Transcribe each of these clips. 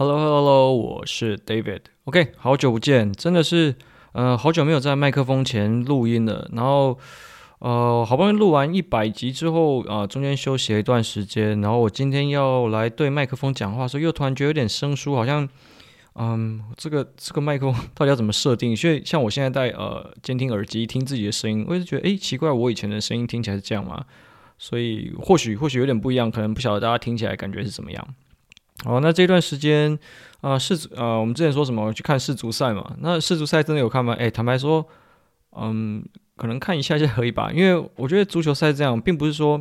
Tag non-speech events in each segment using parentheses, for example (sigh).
Hello，Hello，hello，我是 David。OK，好久不见，真的是，呃，好久没有在麦克风前录音了。然后，呃，好不容易录完一百集之后，啊、呃，中间休息了一段时间。然后我今天要来对麦克风讲话，所以又突然觉得有点生疏，好像，嗯，这个这个麦克风 (laughs) 到底要怎么设定？所以像我现在戴呃监听耳机听自己的声音，我就觉得，诶，奇怪，我以前的声音听起来是这样吗？所以或许或许有点不一样，可能不晓得大家听起来感觉是怎么样。好，那这段时间啊，世足啊，我们之前说什么去看世足赛嘛？那世足赛真的有看吗？诶，坦白说，嗯，可能看一下就可以吧。因为我觉得足球赛这样，并不是说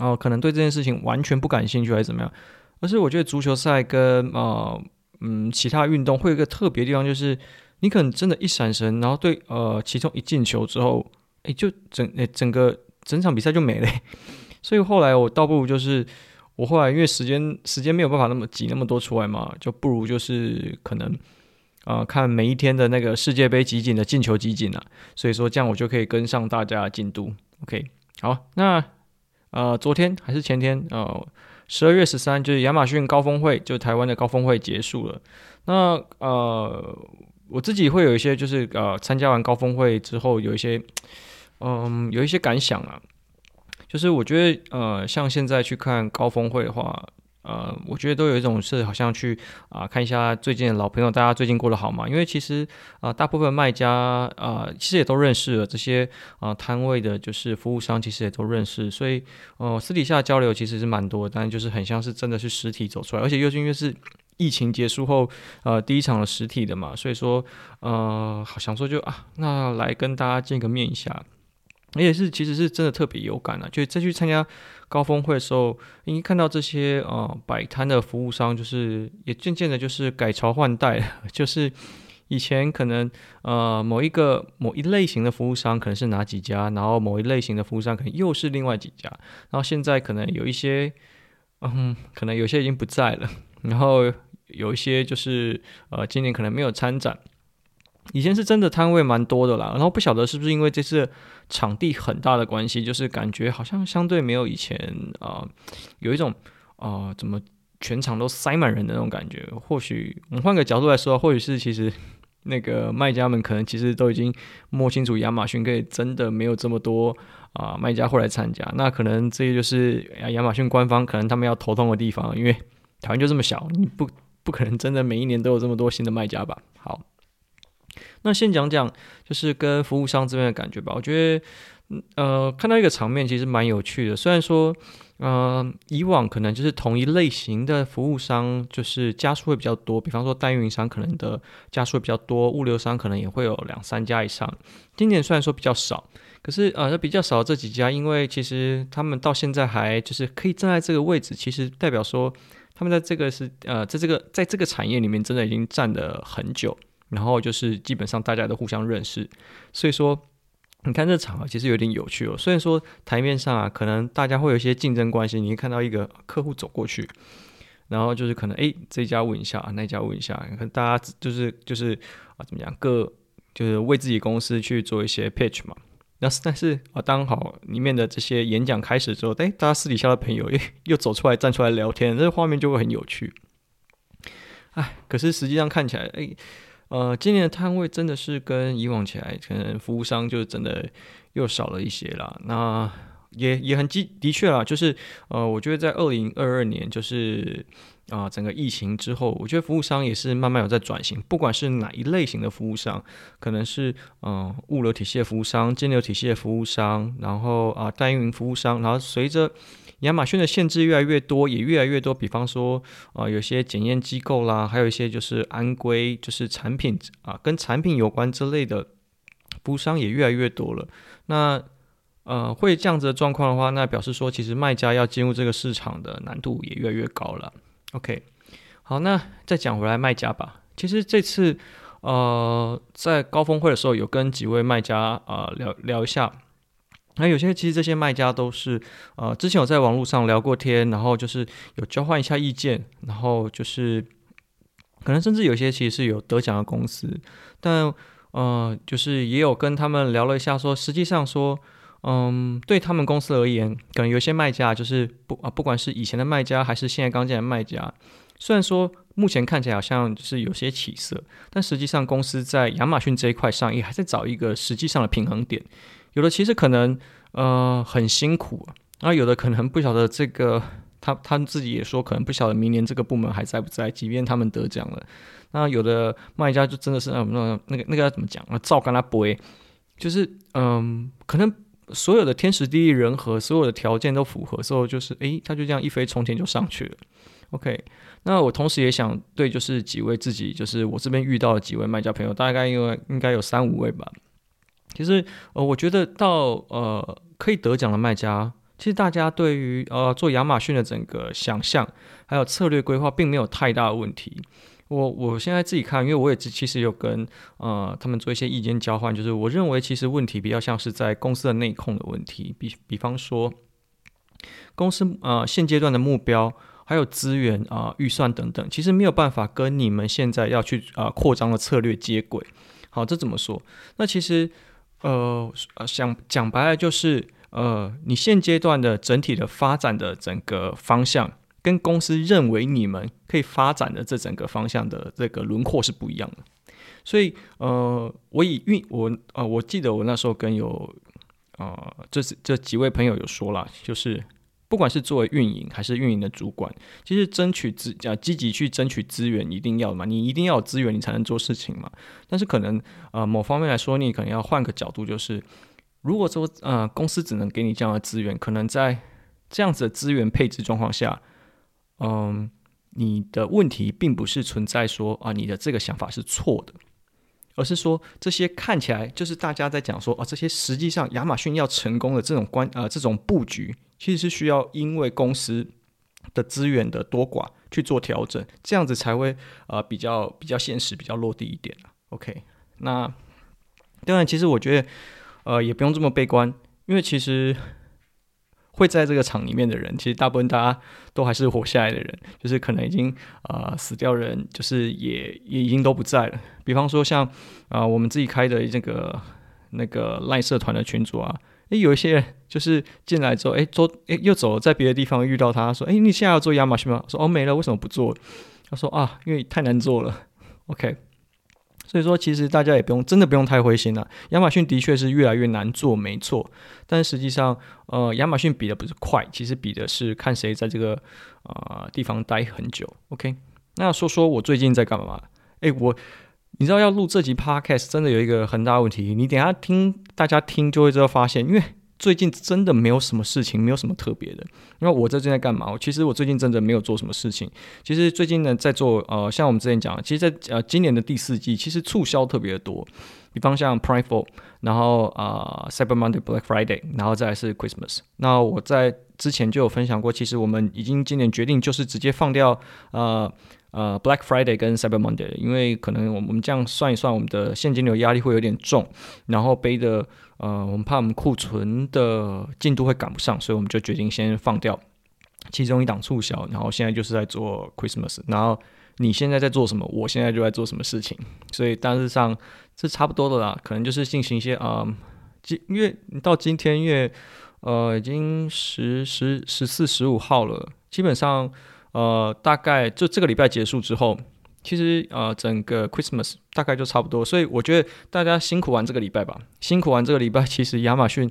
哦、可能对这件事情完全不感兴趣还是怎么样，而是我觉得足球赛跟啊嗯其他运动会有一个特别的地方，就是你可能真的，一闪神，然后对呃其中一进球之后，诶，就整诶整个整场比赛就没了。(laughs) 所以后来我倒不如就是。我后来因为时间时间没有办法那么挤那么多出来嘛，就不如就是可能啊、呃、看每一天的那个世界杯集锦的进球集锦了，所以说这样我就可以跟上大家进度。OK，好，那呃昨天还是前天呃十二月十三就是亚马逊高峰会，就台湾的高峰会结束了。那呃我自己会有一些就是呃参加完高峰会之后有一些嗯、有一些感想啊。就是我觉得，呃，像现在去看高峰会的话，呃，我觉得都有一种是好像去啊、看一下最近的老朋友，大家最近过得好吗？因为其实啊、大部分卖家啊、其实也都认识了这些啊、摊位的，就是服务商，其实也都认识，所以呃，私底下交流其实是蛮多，但就是很像是真的是实体走出来，而且又是因为是疫情结束后呃第一场的实体的嘛，所以说呃，好想说就啊，那来跟大家见个面一下。而且是，其实是真的特别有感啊！就再去参加高峰会的时候，你看到这些呃摆摊的服务商，就是也渐渐的，就是改朝换代。(laughs) 就是以前可能呃某一个某一类型的服务商可能是哪几家，然后某一类型的服务商可能又是另外几家，然后现在可能有一些嗯，可能有些已经不在了，然后有一些就是呃今年可能没有参展。以前是真的摊位蛮多的啦，然后不晓得是不是因为这次场地很大的关系，就是感觉好像相对没有以前啊、呃，有一种啊、呃、怎么全场都塞满人的那种感觉。或许我们换个角度来说，或许是其实那个卖家们可能其实都已经摸清楚亚马逊可以真的没有这么多啊、卖家会来参加，那可能这就是亚马逊官方可能他们要头痛的地方，因为台湾就这么小，你不不可能真的每一年都有这么多新的卖家吧？好。那先讲讲，就是跟服务商这边的感觉吧。我觉得，呃，看到一个场面其实蛮有趣的。虽然说，呃，以往可能就是同一类型的服务商，就是家数会比较多，比方说代运营商可能的家数会比较多，物流商可能也会有两三家以上。今年虽然说比较少，可是呃，比较少这几家，因为其实他们到现在还就是可以站在这个位置，其实代表说他们在这个是呃，在这个在这个产业里面真的已经站了很久。然后就是基本上大家都互相认识，所以说你看这场合其实有点有趣哦。虽然说台面上啊，可能大家会有一些竞争关系，你会看到一个客户走过去，然后就是可能哎这家问一下，那家问一下，可能大家就是就是啊怎么讲，各就是为自己公司去做一些 pitch 嘛。那但是啊，当好里面的这些演讲开始之后，哎，大家私底下的朋友又又走出来站出来聊天，这个画面就会很有趣。哎，可是实际上看起来，哎。呃，今年的摊位真的是跟以往起来，可能服务商就真的又少了一些啦。那也也很的的确啦，就是呃，我觉得在二零二二年，就是啊、整个疫情之后，我觉得服务商也是慢慢有在转型。不管是哪一类型的服务商，可能是嗯、物流体系的服务商、金流体系的服务商，然后啊、呃，代运营服务商，然后随着。亚马逊的限制越来越多，也越来越多。比方说，呃，有些检验机构啦，还有一些就是安规，就是产品啊，跟产品有关之类的服务商也越来越多了。那呃，会这样子的状况的话，那表示说，其实卖家要进入这个市场的难度也越来越高了。OK，好，那再讲回来卖家吧。其实这次呃，在高峰会的时候，有跟几位卖家啊、呃、聊聊一下。那有些其实这些卖家都是，呃，之前有在网络上聊过天，然后就是有交换一下意见，然后就是可能甚至有些其实是有得奖的公司，但呃，就是也有跟他们聊了一下说，说实际上说，嗯，对他们公司而言，可能有些卖家就是不啊，不管是以前的卖家还是现在刚进来的卖家，虽然说目前看起来好像就是有些起色，但实际上公司在亚马逊这一块上也还在找一个实际上的平衡点。有的其实可能呃很辛苦，然后有的可能不晓得这个，他他自己也说可能不晓得明年这个部门还在不在，即便他们得奖了。那有的卖家就真的是那那那个那个要怎么讲啊？照跟他背，就是嗯，可能所有的天时地利人和，所有的条件都符合，之后就是诶，他就这样一飞冲天就上去了。OK，那我同时也想对，就是几位自己，就是我这边遇到的几位卖家朋友，大概因为应该有三五位吧。其实，呃，我觉得到呃可以得奖的卖家，其实大家对于呃做亚马逊的整个想象还有策略规划，并没有太大的问题。我我现在自己看，因为我也其实有跟呃他们做一些意见交换，就是我认为其实问题比较像是在公司的内控的问题，比比方说公司呃现阶段的目标还有资源啊、预算等等，其实没有办法跟你们现在要去啊、呃、扩张的策略接轨。好，这怎么说？那其实。呃，想讲白了就是，呃，你现阶段的整体的发展的整个方向，跟公司认为你们可以发展的这整个方向的这个轮廓是不一样的。所以，呃，我以运我呃，我记得我那时候跟有呃，这这几位朋友有说了，就是。不管是作为运营还是运营的主管，其实争取资啊积极去争取资源一定要嘛，你一定要有资源，你才能做事情嘛。但是可能呃某方面来说，你可能要换个角度，就是如果说呃公司只能给你这样的资源，可能在这样子的资源配置状况下，嗯、你的问题并不是存在说啊你的这个想法是错的。而是说，这些看起来就是大家在讲说，哦，这些实际上亚马逊要成功的这种关呃这种布局，其实是需要因为公司的资源的多寡去做调整，这样子才会呃比较比较现实、比较落地一点 OK，那当然，其实我觉得呃也不用这么悲观，因为其实。会在这个厂里面的人，其实大部分大家都还是活下来的人，就是可能已经啊、呃、死掉人，就是也也已经都不在了。比方说像啊、我们自己开的这个那个赖社团的群组啊，诶有一些人就是进来之后，诶走诶又走了，在别的地方遇到他说，诶你现在要做亚马逊吗？说哦没了，为什么不做？他说啊，因为太难做了。OK。所以说，其实大家也不用真的不用太灰心了。亚马逊的确是越来越难做，没错。但实际上，呃，亚马逊比的不是快，其实比的是看谁在这个啊、地方待很久。OK，那说说我最近在干嘛？诶，我你知道要录这集 Podcast 真的有一个很大问题，你等下听大家听就会知道发现，因为。最近真的没有什么事情，没有什么特别的。因为我最近在干嘛？其实我最近真的没有做什么事情。其实最近呢，在做呃，像我们之前讲，其实在，呃今年的第四季，其实促销特别的多。比方像 Prime Four，然后啊、呃、Cyber Monday、Black Friday，然后再来是 Christmas。那我在之前就有分享过，其实我们已经今年决定就是直接放掉呃呃 Black Friday 跟 Cyber Monday，因为可能我们这样算一算，我们的现金流压力会有点重，然后背的。呃，我们怕我们库存的进度会赶不上，所以我们就决定先放掉其中一档促销。然后现在就是在做 Christmas。然后你现在在做什么？我现在就在做什么事情。所以大致上是差不多的啦，可能就是进行一些啊，今、因为到今天因为呃已经十十十四十五号了，基本上呃大概就这个礼拜结束之后。其实呃，整个 Christmas 大概就差不多，所以我觉得大家辛苦完这个礼拜吧，辛苦完这个礼拜，其实亚马逊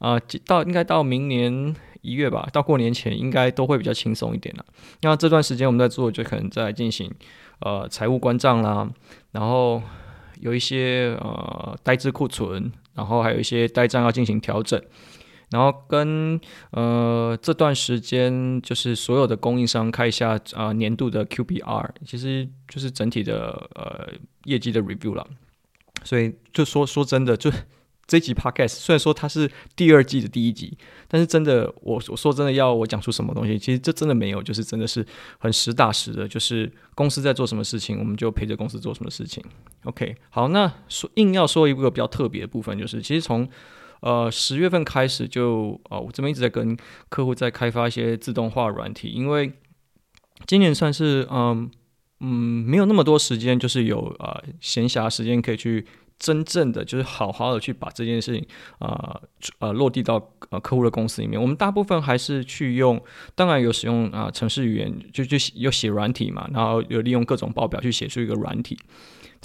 啊、呃，到应该到明年一月吧，到过年前应该都会比较轻松一点了。那这段时间我们在做，就可能在进行呃财务关账啦，然后有一些呃呆滞库存，然后还有一些呆账要进行调整。然后跟呃这段时间就是所有的供应商看一下啊、呃、年度的 QBR，其实就是整体的呃业绩的 review 了。所以就说说真的，就这集 podcast 虽然说它是第二季的第一集，但是真的我我说真的要我讲出什么东西，其实这真的没有，就是真的是很实打实的，就是公司在做什么事情，我们就陪着公司做什么事情。OK，好，那说硬要说一个比较特别的部分，就是其实从呃，十月份开始就啊、呃，我这边一直在跟客户在开发一些自动化软体，因为今年算是嗯嗯没有那么多时间，就是有啊闲暇时间可以去真正的就是好好的去把这件事情啊呃，呃落地到呃客户的公司里面。我们大部分还是去用，当然有使用啊程式语言，就就有写软体嘛，然后有利用各种报表去写出一个软体。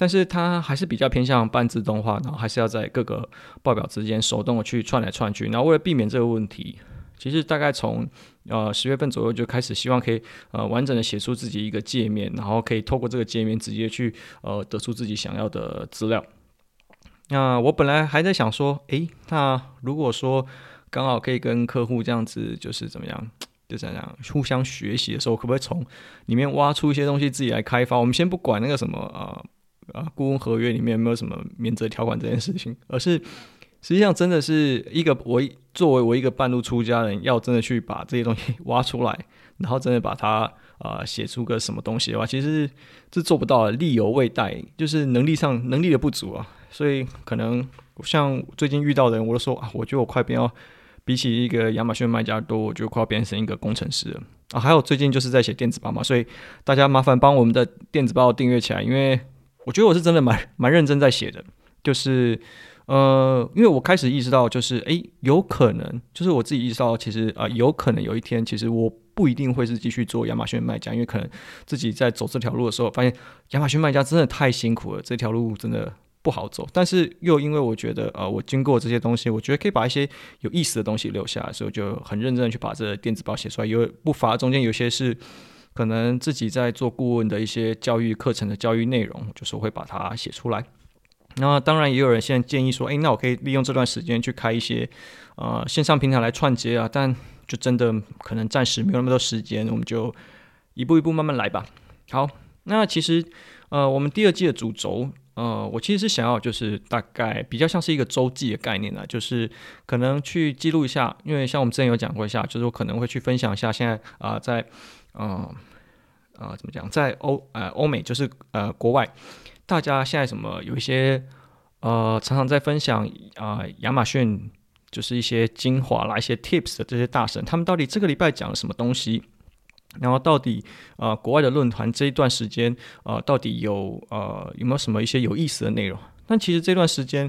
但是它还是比较偏向半自动化，然后还是要在各个报表之间手动的去串来串去。然后为了避免这个问题，其实大概从呃十月份左右就开始希望可以呃完整的写出自己一个界面，然后可以透过这个界面直接去呃得出自己想要的资料。那我本来还在想说，诶，那如果说刚好可以跟客户这样子，就是怎么样，就这样互相学习的时候，可不可以从里面挖出一些东西自己来开发？我们先不管那个什么。呃啊，顾问合约里面有没有什么免责条款这件事情？而是实际上真的是一个我作为我一个半路出家人，要真的去把这些东西挖出来，然后真的把它啊写出个什么东西的话，其实是做不到的，力有未逮，就是能力上能力的不足啊。所以可能像最近遇到的人，我都说啊，我觉得我快变要比起一个亚马逊卖家多，我觉得快要变成一个工程师了啊。还有最近就是在写电子报嘛，所以大家麻烦帮我们的电子报订阅起来，因为。我觉得我是真的蛮蛮认真在写的，就是呃，因为我开始意识到，就是诶，有可能，就是我自己意识到，其实啊、有可能有一天，其实我不一定会是继续做亚马逊卖家，因为可能自己在走这条路的时候，发现亚马逊卖家真的太辛苦了，这条路真的不好走。但是又因为我觉得，呃，我经过这些东西，我觉得可以把一些有意思的东西留下来，所以我就很认真的去把这电子报写出来。有不乏中间有些是。可能自己在做顾问的一些教育课程的教育内容，就是会把它写出来。那当然也有人现在建议说，诶，那我可以利用这段时间去开一些呃线上平台来串接啊，但就真的可能暂时没有那么多时间，我们就一步一步慢慢来吧。好，那其实呃我们第二季的主轴，呃我其实是想要就是大概比较像是一个周记的概念呢，就是可能去记录一下，因为像我们之前有讲过一下，就是我可能会去分享一下现在啊、在。嗯，啊、怎么讲？在欧呃欧美，就是呃国外，大家现在什么有一些呃常常在分享啊、呃、亚马逊就是一些精华啦、一些 tips 的这些大神，他们到底这个礼拜讲了什么东西？然后到底、呃、国外的论坛这一段时间、呃、到底有呃有没有什么一些有意思的内容？但其实这段时间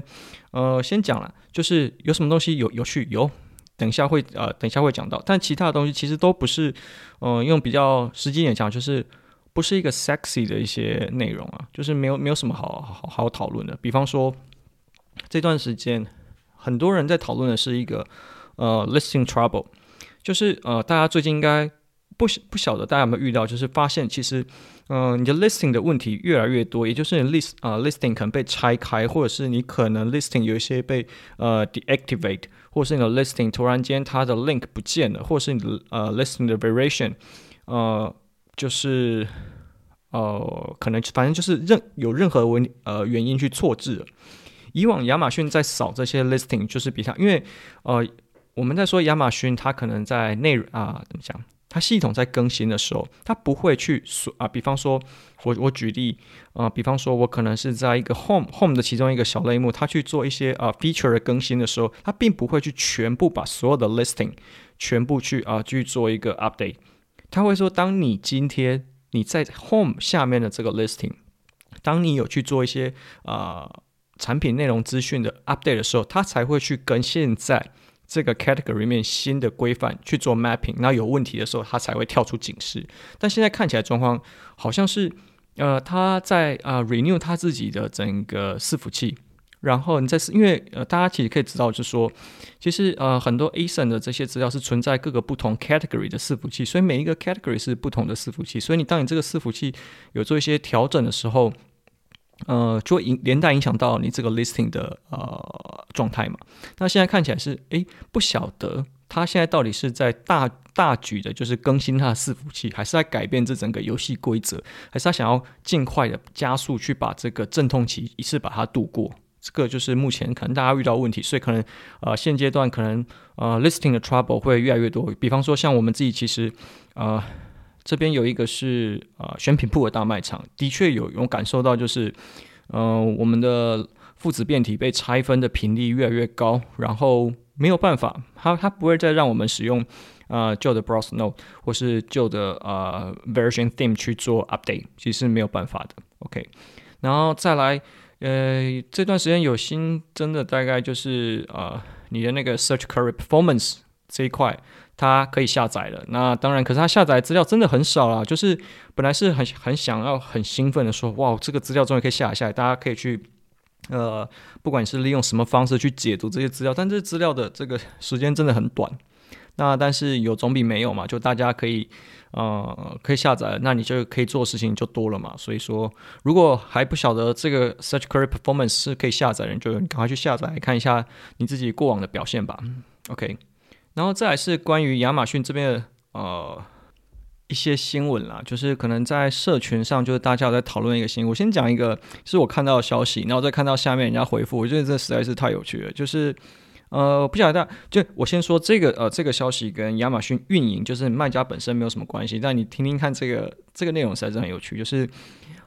呃先讲了，就是有什么东西有有趣有。等一下会呃，等一下会讲到，但其他的东西其实都不是，嗯、呃，用比较实际点讲，就是不是一个 sexy 的一些内容啊，就是没有没有什么好好好讨论的。比方说这段时间很多人在讨论的是一个呃 listing trouble，就是呃大家最近应该不不晓得大家有没有遇到，就是发现其实嗯、你的 listing 的问题越来越多，也就是你 list 啊、listing 可能被拆开，或者是你可能 listing 有一些被呃 deactivate。或是你的 listing 突然间它的 link 不见了，或是你的呃 listing 的 variation，呃，就是呃可能反正就是任有任何文呃原因去错字了。以往亚马逊在扫这些 listing，就是比它，因为呃我们在说亚马逊它可能在内啊怎么讲？它系统在更新的时候，它不会去说啊，比方说，我我举例啊，比方说，我可能是在一个 home home 的其中一个小类目，它去做一些啊 feature 的更新的时候，它并不会去全部把所有的 listing 全部去啊去做一个 update。它会说，当你今天你在 home 下面的这个 listing，当你有去做一些啊产品内容资讯的 update 的时候，它才会去跟现在。这个 category 面新的规范去做 mapping，那有问题的时候，它才会跳出警示。但现在看起来状况好像是，呃，他在啊、呃、renew 他自己的整个伺服器，然后你在因为呃大家其实可以知道，就是说，其实呃很多 ASIN 的这些资料是存在各个不同 category 的伺服器，所以每一个 category 是不同的伺服器，所以你当你这个伺服器有做一些调整的时候。呃，就影连带影响到你这个 listing 的呃状态嘛。那现在看起来是，诶，不晓得他现在到底是在大大举的，就是更新他的伺服器，还是在改变这整个游戏规则，还是他想要尽快的加速去把这个阵痛期一次把它度过？这个就是目前可能大家遇到问题，所以可能呃现阶段可能呃 listing 的 trouble 会越来越多。比方说像我们自己其实呃。这边有一个是啊、呃、选品铺的大卖场，的确有有感受到，就是、呃，我们的父子变体被拆分的频率越来越高，然后没有办法，它它不会再让我们使用啊、呃、旧的 Browse Note 或是旧的啊、呃、Version Theme 去做 update，其实是没有办法的。OK，然后再来呃，这段时间有新增的大概就是呃，你的那个 Search Query Performance 这一块，它可以下载了。那当然，可是它下载资料真的很少啦，就是本来是很很想要很兴奋的说，哇，这个资料终于可以下载下来，大家可以去。呃，不管是利用什么方式去解读这些资料，但这资料的这个时间真的很短。那但是有总比没有嘛，就大家可以呃可以下载，那你就可以做事情就多了嘛。所以说，如果还不晓得这个 Search Query Performance 是可以下载的，就赶快去下载看一下你自己过往的表现吧。OK，然后再来是关于亚马逊这边的呃。一些新闻啦，就是可能在社群上，就是大家有在讨论一个新闻。我先讲一个，是我看到的消息，然后再看到下面人家回复，我觉得这实在是太有趣了。就是，呃，不晓得大家，就我先说这个，呃，这个消息跟亚马逊运营，就是卖家本身没有什么关系，但你听听看这个这个内容实在是很有趣，就是。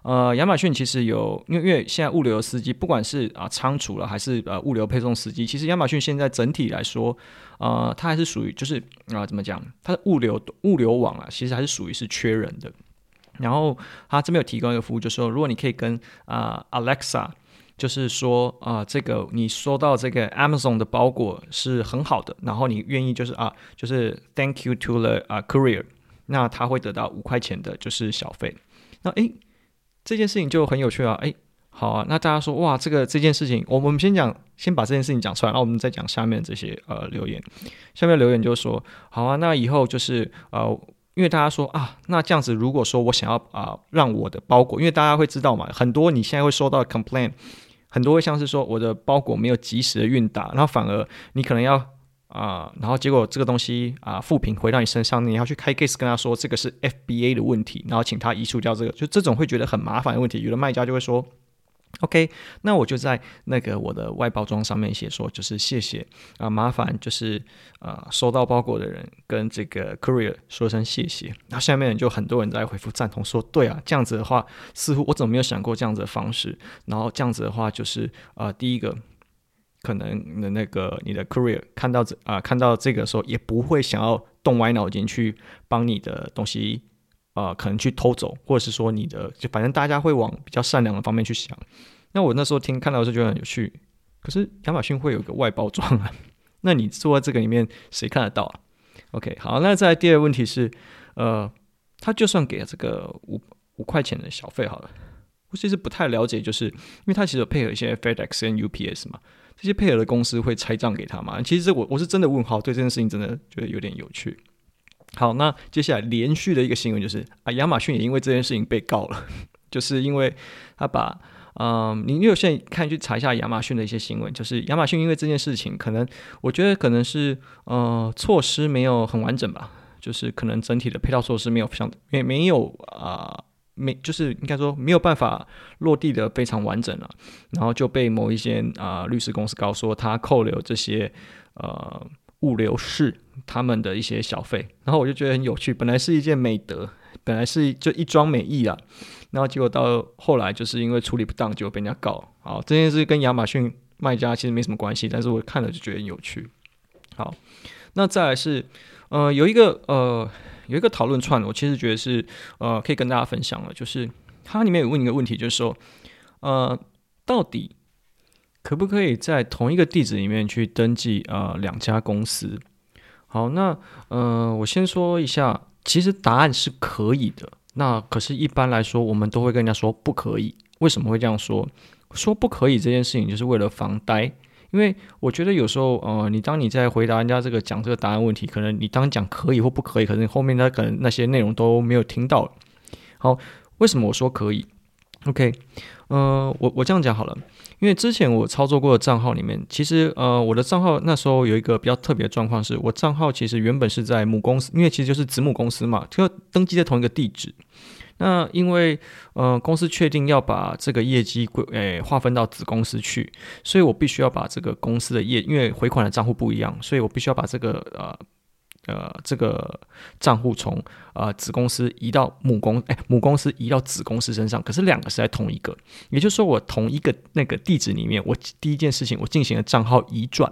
呃，亚马逊其实有，因为因为现在物流司机，不管是啊仓储了还是呃物流配送司机，其实亚马逊现在整体来说，呃，它还是属于就是啊、怎么讲，它的物流物流网啊，其实还是属于是缺人的。然后它这边有提供一个服务，就是说如果你可以跟啊、Alexa，就是说啊、这个你收到这个 Amazon 的包裹是很好的，然后你愿意就是啊就是 Thank you to the 啊、courier，那他会得到五块钱的就是小费。那诶。这件事情就很有趣啊！哎，好啊，那大家说哇，这个这件事情，我们先讲，先把这件事情讲出来，然后我们再讲下面这些呃留言。下面留言就是说，好啊，那以后就是呃，因为大家说啊，那这样子，如果说我想要啊、让我的包裹，因为大家会知道嘛，很多你现在会收到 complaint，很多会像是说我的包裹没有及时的运达，然后反而你可能要。啊、然后结果这个东西啊，复评回到你身上，你要去开 case 跟他说这个是 FBA 的问题，然后请他移除掉这个，就这种会觉得很麻烦的问题。有的卖家就会说，OK，那我就在那个我的外包装上面写说，就是谢谢啊，麻烦就是啊，收到包裹的人跟这个 courier 说声谢谢。然后下面就很多人在回复赞同说，对啊，这样子的话，似乎我怎么没有想过这样子的方式？然后这样子的话，就是啊，第一个。可能的那个你的 courier 看到这啊、看到这个时候也不会想要动歪脑筋去帮你的东西啊、可能去偷走，或者是说你的就反正大家会往比较善良的方面去想。那我那时候听看到的时候觉得很有趣，可是亚马逊会有个外包装啊，(laughs) 那你坐在这个里面谁看得到啊？OK，好，那再来第二个问题是，呃，他就算给了这个五五块钱的小费好了，我其实不太了解，就是因为他其实有配合一些 FedEx 跟 UPS 嘛。这些配合的公司会拆账给他吗？其实我我是真的问号，对这件事情真的觉得有点有趣。好，那接下来连续的一个新闻就是啊，亚马逊也因为这件事情被告了，(laughs) 就是因为他把嗯、呃，你有现在看去查一下亚马逊的一些新闻，就是亚马逊因为这件事情，可能我觉得可能是呃措施没有很完整吧，就是可能整体的配套措施没有像没没有啊。没，就是应该说没有办法落地的非常完整了，然后就被某一些啊、律师公司告说他扣留这些呃物流室他们的一些小费，然后我就觉得很有趣，本来是一件美德，本来是就一桩美意啊，然后结果到后来就是因为处理不当就被人家告，好，这件事跟亚马逊卖家其实没什么关系，但是我看了就觉得很有趣。好，那再来是呃有一个呃。有一个讨论串，我其实觉得是呃可以跟大家分享了，就是它里面有问一个问题，就是说呃到底可不可以在同一个地址里面去登记呃两家公司？好，那呃我先说一下，其实答案是可以的。那可是，一般来说，我们都会跟人家说不可以。为什么会这样说？说不可以这件事情，就是为了防呆。因为我觉得有时候，呃，你当你在回答人家这个讲这个答案问题，可能你当讲可以或不可以，可能后面他可能那些内容都没有听到。好，为什么我说可以？OK，呃，我我这样讲好了，因为之前我操作过的账号里面，其实呃，我的账号那时候有一个比较特别的状况，是我账号其实原本是在母公司，因为其实就是子母公司嘛，就登记在同一个地址。那因为呃公司确定要把这个业绩归诶划分到子公司去，所以我必须要把这个公司的业，因为回款的账户不一样，所以我必须要把这个呃呃这个账户从呃子公司移到母公诶母公司移到子公司身上，可是两个是在同一个，也就是说我同一个那个地址里面，我第一件事情我进行了账号移转，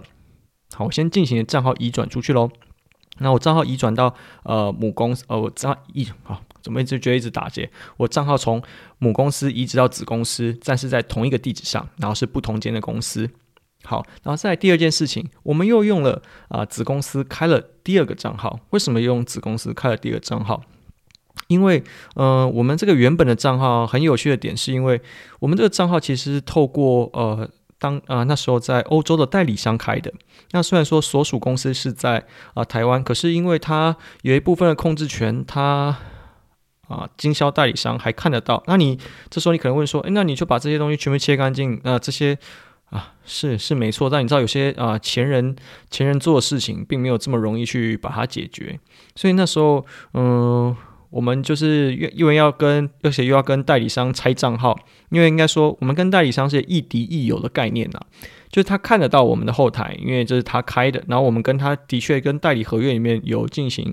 好，我先进行了账号移转出去喽，那我账号移转到呃母公司呃我账号移好。怎么一直觉得一直打结？我账号从母公司移植到子公司，但是在同一个地址上，然后是不同间的公司。好，然后再来第二件事情，我们又用了啊、子公司开了第二个账号。为什么用子公司开了第二个账号？因为呃，我们这个原本的账号很有趣的点，是因为我们这个账号其实是透过呃当啊、那时候在欧洲的代理商开的。那虽然说所属公司是在啊、台湾，可是因为它有一部分的控制权，它啊经销代理商还看得到。那你这时候你可能会说，诶，那你就把这些东西全部切干净，那、这些。啊，是是没错，但你知道有些啊前人前人做的事情，并没有这么容易去把它解决，所以那时候，嗯、我们就是因为要跟，而且又要跟代理商拆账号，因为应该说我们跟代理商是亦敌亦友的概念呐，就是他看得到我们的后台，因为这是他开的，然后我们跟他的确跟代理合约里面有进行。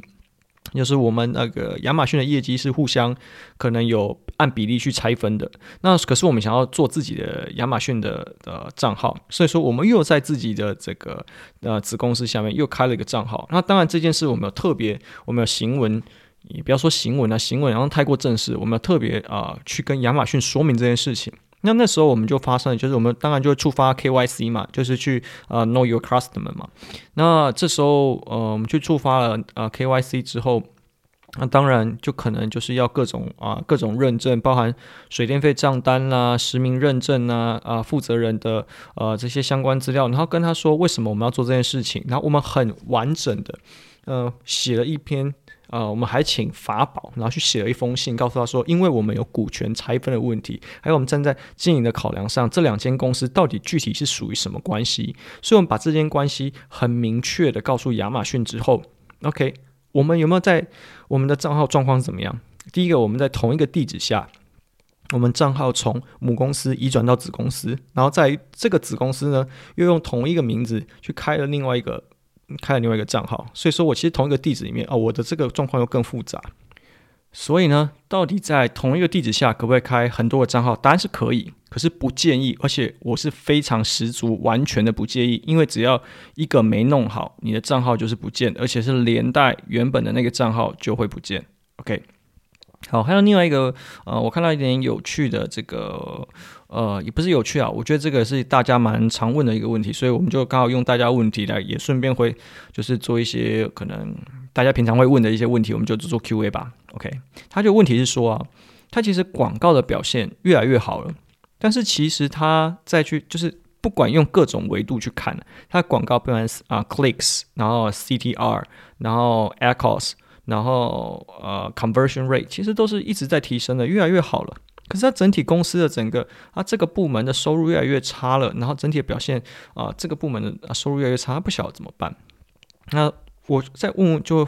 就是我们那个亚马逊的业绩是互相可能有按比例去拆分的，那可是我们想要做自己的亚马逊的呃账号，所以说我们又在自己的这个呃子公司下面又开了一个账号。那当然这件事我们有特别，我们有行文，也不要说行文啊，行文然后太过正式，我们要特别啊、去跟亚马逊说明这件事情。那那时候我们就发生了，就是我们当然就触发 KYC 嘛，就是去呃 Know Your Customer 嘛。那这时候呃我们去触发了呃 KYC 之后，那当然就可能就是要各种啊、各种认证，包含水电费账单啦、实名认证呐啊、负责人的呃这些相关资料，然后跟他说为什么我们要做这件事情，然后我们很完整的呃写了一篇。呃，我们还请法宝，然后去写了一封信，告诉他说，因为我们有股权拆分的问题，还有我们站在经营的考量上，这两间公司到底具体是属于什么关系？所以，我们把这间关系很明确的告诉亚马逊之后，OK，我们有没有在我们的账号状况怎么样？第一个，我们在同一个地址下，我们账号从母公司移转到子公司，然后在这个子公司呢，又用同一个名字去开了另外一个。开了另外一个账号，所以说我其实同一个地址里面哦，我的这个状况又更复杂。所以呢，到底在同一个地址下可不可以开很多个账号？答案是可以，可是不建议，而且我是非常十足、完全的不介意，因为只要一个没弄好，你的账号就是不见，而且是连带原本的那个账号就会不见。OK，好，还有另外一个呃，我看到一点有趣的这个。呃，也不是有趣啊，我觉得这个是大家蛮常问的一个问题，所以我们就刚好用大家问题来，也顺便会就是做一些可能大家平常会问的一些问题，我们就做 Q&A 吧。OK，他就问题是说啊，他其实广告的表现越来越好了，但是其实他再去就是不管用各种维度去看，他广告不管是啊 clicks，然后 CTR，然后 ACoS，然后呃 conversion rate，其实都是一直在提升的，越来越好了。可是它整体公司的整个啊这个部门的收入越来越差了，然后整体的表现啊这个部门的收入越来越差，不晓得怎么办。那我再问问，就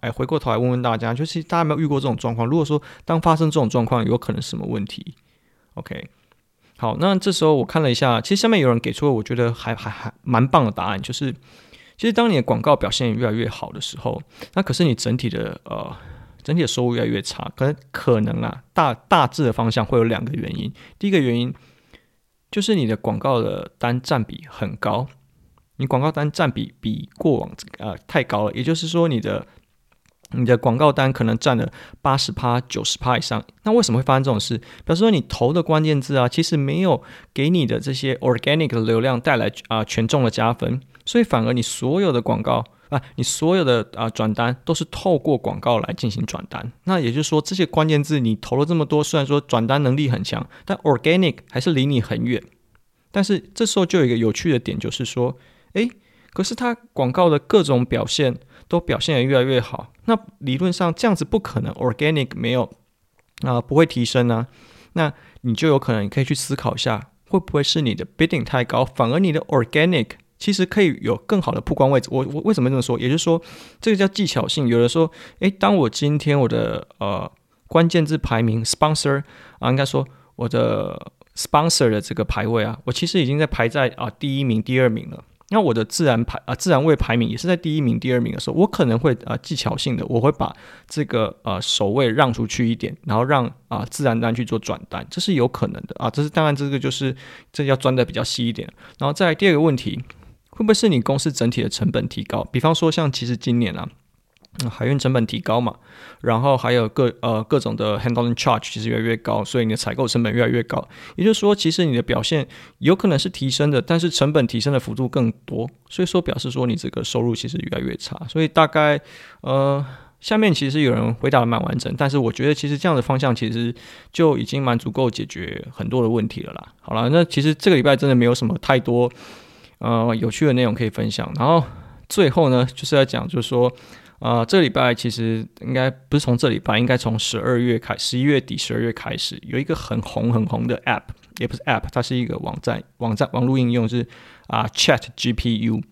哎回过头来问问大家，就是大家有没有遇过这种状况？如果说当发生这种状况，有可能什么问题？OK，好，那这时候我看了一下，其实下面有人给出了我觉得还还还蛮棒的答案，就是其实当你的广告表现越来越好的时候，那可是你整体的呃。整体的收入越来越差，可能可能啊，大大致的方向会有两个原因。第一个原因就是你的广告的单占比很高，你广告单占比比过往呃太高了，也就是说你的你的广告单可能占了八十趴、九十趴以上。那为什么会发生这种事？表示说你投的关键字啊，其实没有给你的这些 organic 的流量带来啊、权重的加分，所以反而你所有的广告。啊，你所有的啊转单都是透过广告来进行转单，那也就是说，这些关键字你投了这么多，虽然说转单能力很强，但 organic 还是离你很远。但是这时候就有一个有趣的点，就是说，诶，可是它广告的各种表现都表现得越来越好，那理论上这样子不可能 organic 没有啊不会提升呢？那你就有可能你可以去思考一下，会不会是你的 bidding 太高，反而你的 organic 其实可以有更好的曝光位置。我我为什么这么说？也就是说，这个叫技巧性。有的说，诶，当我今天我的呃关键字排名 sponsor 啊，应该说我的 sponsor 的这个排位啊，我其实已经在排在啊第一名、第二名了。那我的自然排啊自然位排名也是在第一名、第二名的时候，我可能会啊技巧性的，我会把这个呃首位让出去一点，然后让啊自然单去做转单，这是有可能的啊。这是当然，这个就是这要钻的比较细一点。然后再第二个问题。会不会是你公司整体的成本提高？比方说，像其实今年啊，海运成本提高嘛，然后还有各呃各种的 handling charge 其实越来越高，所以你的采购成本越来越高。也就是说，其实你的表现有可能是提升的，但是成本提升的幅度更多，所以说表示说你这个收入其实越来越差。所以大概呃下面其实有人回答的蛮完整，但是我觉得其实这样的方向其实就已经蛮足够解决很多的问题了啦。好了，那其实这个礼拜真的没有什么太多呃有趣的内容可以分享。然后最后呢，就是要讲就是说。呃，这礼拜其实应该不是从这礼拜，应该从十二月开，十一月底、十二月开始，有一个很红很红的 App，也不是 App，它是一个网站、网站网络应用是啊、Chat GPU。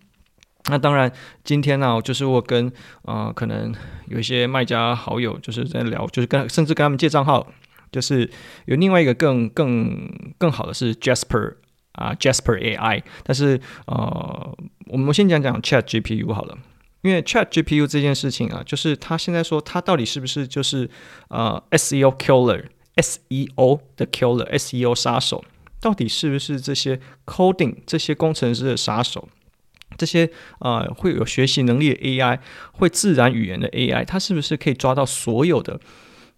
那当然，今天呢，就是我跟、呃，可能有一些卖家好友就是在聊，就是跟甚至跟他们借账号，就是有另外一个更更更好的是 Jasper 啊、Jasper AI，但是呃，我们先讲讲 Chat GPU 好了。因为 Chat GPU 这件事情啊，就是他现在说他到底是不是就是呃 SEO killer，SEO 的 killer，SEO 杀手，到底是不是这些 coding 这些工程师的杀手？这些呃会有学习能力的 AI，会自然语言的 AI，它是不是可以抓到所有的？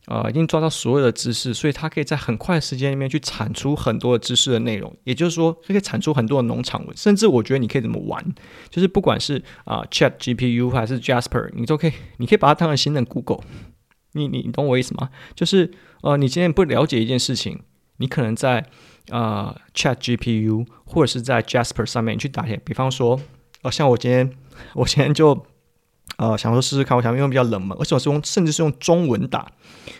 啊、呃，已经抓到所有的知识，所以它可以在很快的时间里面去产出很多的知识的内容。也就是说，它可以产出很多的农场文。甚至我觉得你可以怎么玩，就是不管是啊、Chat GPU 还是 Jasper，你都可以，你可以把它当成新的 Google。你你你懂我意思吗？就是呃，你今天不了解一件事情，你可能在啊、Chat GPU 或者是在 Jasper 上面去打点。比方说，呃，像我今天，我今天就。呃，想说试试看，我想用比较冷门，而且我是用，甚至是用中文打，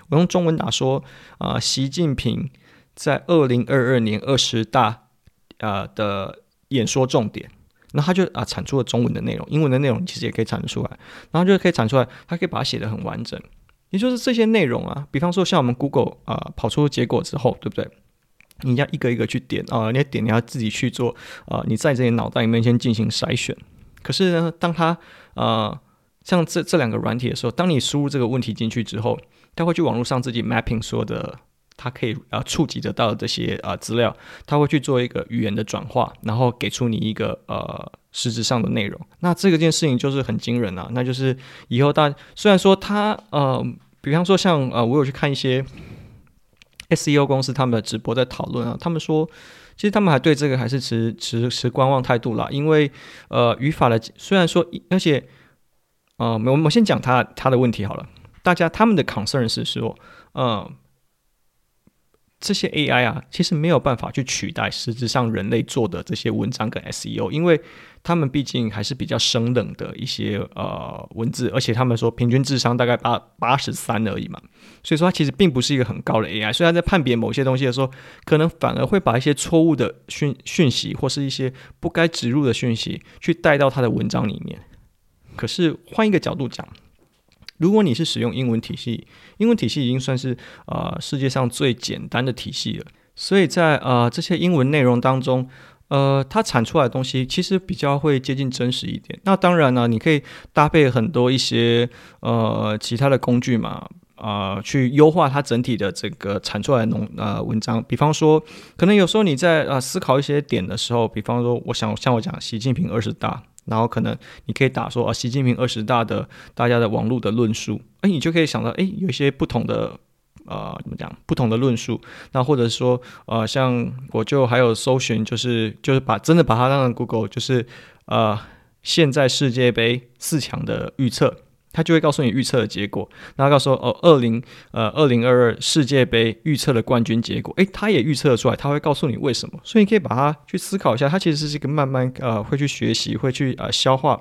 我用中文打说，啊、习近平在二零二二年二十大，呃的演说重点，那他就啊、产出了中文的内容，英文的内容其实也可以产出来，然后就可以产出来，他可以把它写得很完整，也就是这些内容啊，比方说像我们 Google 啊、跑出结果之后，对不对？你要一个一个去点啊、你要点你要自己去做啊、你在这些脑袋里面先进行筛选，可是呢，当他啊。像这这两个软体的时候，当你输入这个问题进去之后，它会去网络上自己 mapping 说的，它可以啊触及得到这些啊资料，它会去做一个语言的转化，然后给出你一个呃实质上的内容。那这个件事情就是很惊人啊，那就是以后大虽然说它呃，比方说像呃，我有去看一些 SEO 公司他们的直播在讨论啊，他们说其实他们还对这个还是持持持观望态度啦，因为呃语法的虽然说而且。呃，我们我先讲他他的问题好了。大家他们的 concern 是说，呃，这些 AI 啊，其实没有办法去取代实质上人类做的这些文章跟 SEO，因为他们毕竟还是比较生冷的一些呃文字，而且他们说平均智商大概八八十三而已嘛，所以说它其实并不是一个很高的 AI。所以他在判别某些东西的时候，可能反而会把一些错误的讯讯息或是一些不该植入的讯息去带到他的文章里面。可是换一个角度讲，如果你是使用英文体系，英文体系已经算是呃世界上最简单的体系了，所以在呃这些英文内容当中，呃它产出来的东西其实比较会接近真实一点。那当然呢，你可以搭配很多一些呃其他的工具嘛，啊、呃、去优化它整体的这个产出来的农呃文章。比方说，可能有时候你在呃思考一些点的时候，比方说，我想像我讲习近平二十大。然后可能你可以打说啊，习近平二十大的大家的网络的论述，哎，你就可以想到，哎，有一些不同的呃，怎么讲，不同的论述。那或者说，呃，像我就还有搜寻，就是就是把真的把它当成 Google，就是呃，现在世界杯四强的预测。他就会告诉你预测的结果，然后告诉说哦，二零呃二零二二世界杯预测的冠军结果，诶，他也预测出来，他会告诉你为什么，所以你可以把它去思考一下，它其实是一个慢慢呃会去学习、会去呃消化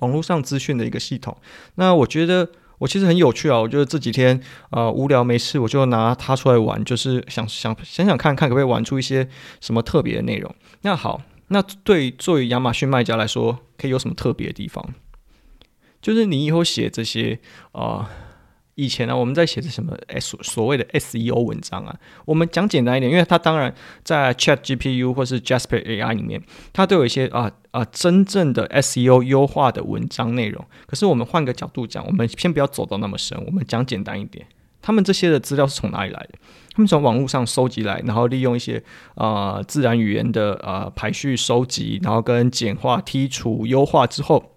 网络上资讯的一个系统。那我觉得我其实很有趣啊，我觉得这几天呃无聊没事，我就拿它出来玩，就是想想想想看看可不可以玩出一些什么特别的内容。那好，那对作为亚马逊卖家来说，可以有什么特别的地方？就是你以后写这些啊、以前呢、我们在写的什么 S 所谓的 SEO 文章啊，我们讲简单一点，因为它当然在 Chat GPU 或是 Jasper AI 里面，它都有一些啊啊、真正的 SEO 优化的文章内容。可是我们换个角度讲，我们先不要走到那么深，我们讲简单一点。他们这些的资料是从哪里来的？他们从网络上收集来，然后利用一些啊、自然语言的啊、排序收集，然后跟简化、剔除、优化之后。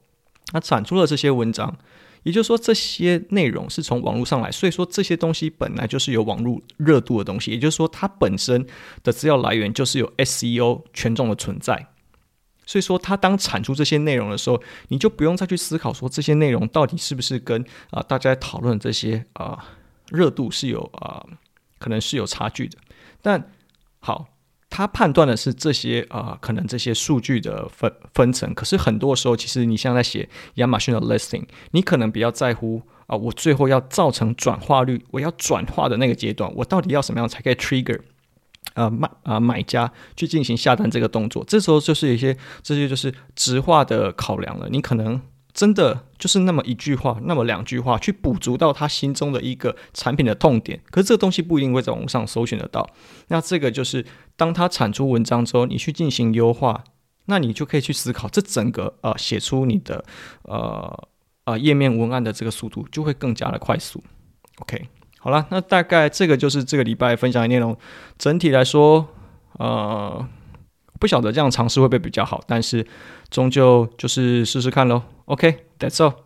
它产出了这些文章，也就是说，这些内容是从网络上来，所以说这些东西本来就是有网络热度的东西。也就是说，它本身的资料来源就是有 SEO 权重的存在。所以说，它当产出这些内容的时候，你就不用再去思考说这些内容到底是不是跟啊、大家讨论这些啊、热度是有啊、可能是有差距的。但好。他判断的是这些啊、可能这些数据的分分层。可是很多时候，其实你像在写亚马逊的 listing，你可能比较在乎啊、我最后要造成转化率，我要转化的那个阶段，我到底要什么样才可以 trigger 啊买啊买家去进行下单这个动作？这时候就是一些这些就是直化的考量了。你可能。真的就是那么一句话，那么两句话，去补足到他心中的一个产品的痛点。可是这个东西不一定会在网上搜寻得到。那这个就是当他产出文章之后，你去进行优化，那你就可以去思考，这整个呃写出你的呃呃页面文案的这个速度就会更加的快速。OK，好了，那大概这个就是这个礼拜分享的内容。整体来说，呃。不晓得这样尝试会不会比较好，但是终究就是试试看喽。OK，that's all。